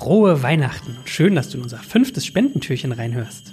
Frohe Weihnachten und schön, dass du in unser fünftes Spendentürchen reinhörst.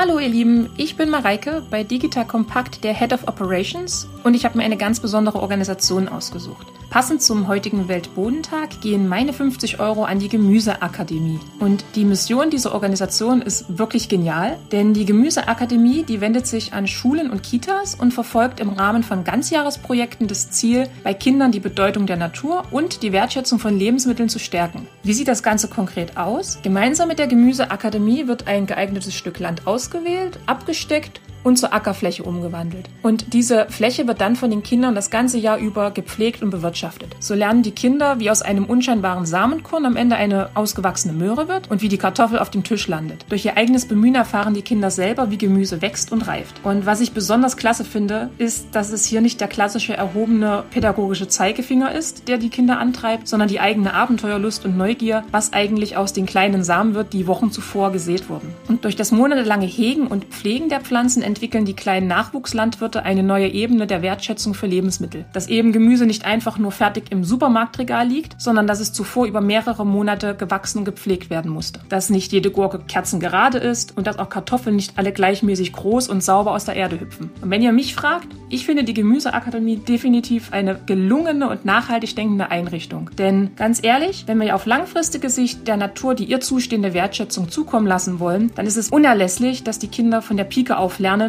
Hallo ihr Lieben, ich bin Mareike bei Digital Compact, der Head of Operations und ich habe mir eine ganz besondere Organisation ausgesucht. Passend zum heutigen Weltbodentag gehen meine 50 Euro an die Gemüseakademie. Und die Mission dieser Organisation ist wirklich genial, denn die Gemüseakademie, die wendet sich an Schulen und Kitas und verfolgt im Rahmen von Ganzjahresprojekten das Ziel, bei Kindern die Bedeutung der Natur und die Wertschätzung von Lebensmitteln zu stärken. Wie sieht das Ganze konkret aus? Gemeinsam mit der Gemüseakademie wird ein geeignetes Stück Land ausgewählt, abgesteckt und zur Ackerfläche umgewandelt. Und diese Fläche wird dann von den Kindern das ganze Jahr über gepflegt und bewirtschaftet. So lernen die Kinder, wie aus einem unscheinbaren Samenkorn am Ende eine ausgewachsene Möhre wird und wie die Kartoffel auf dem Tisch landet. Durch ihr eigenes Bemühen erfahren die Kinder selber, wie Gemüse wächst und reift. Und was ich besonders klasse finde, ist, dass es hier nicht der klassische erhobene pädagogische Zeigefinger ist, der die Kinder antreibt, sondern die eigene Abenteuerlust und Neugier, was eigentlich aus den kleinen Samen wird, die Wochen zuvor gesät wurden. Und durch das monatelange Hegen und Pflegen der Pflanzen entwickeln die kleinen Nachwuchslandwirte eine neue Ebene der Wertschätzung für Lebensmittel. Dass eben Gemüse nicht einfach nur fertig im Supermarktregal liegt, sondern dass es zuvor über mehrere Monate gewachsen und gepflegt werden musste. Dass nicht jede Gurke kerzengerade ist und dass auch Kartoffeln nicht alle gleichmäßig groß und sauber aus der Erde hüpfen. Und wenn ihr mich fragt, ich finde die Gemüseakademie definitiv eine gelungene und nachhaltig denkende Einrichtung. Denn ganz ehrlich, wenn wir auf langfristige Sicht der Natur die ihr zustehende Wertschätzung zukommen lassen wollen, dann ist es unerlässlich, dass die Kinder von der Pike auf lernen,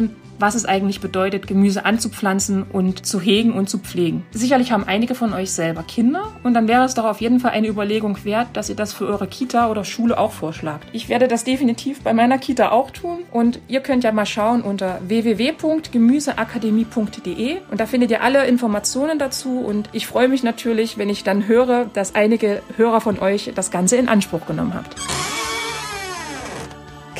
was es eigentlich bedeutet, Gemüse anzupflanzen und zu hegen und zu pflegen. Sicherlich haben einige von euch selber Kinder und dann wäre es doch auf jeden Fall eine Überlegung wert, dass ihr das für eure Kita oder Schule auch vorschlagt. Ich werde das definitiv bei meiner Kita auch tun und ihr könnt ja mal schauen unter www.gemüseakademie.de und da findet ihr alle Informationen dazu und ich freue mich natürlich, wenn ich dann höre, dass einige Hörer von euch das Ganze in Anspruch genommen habt.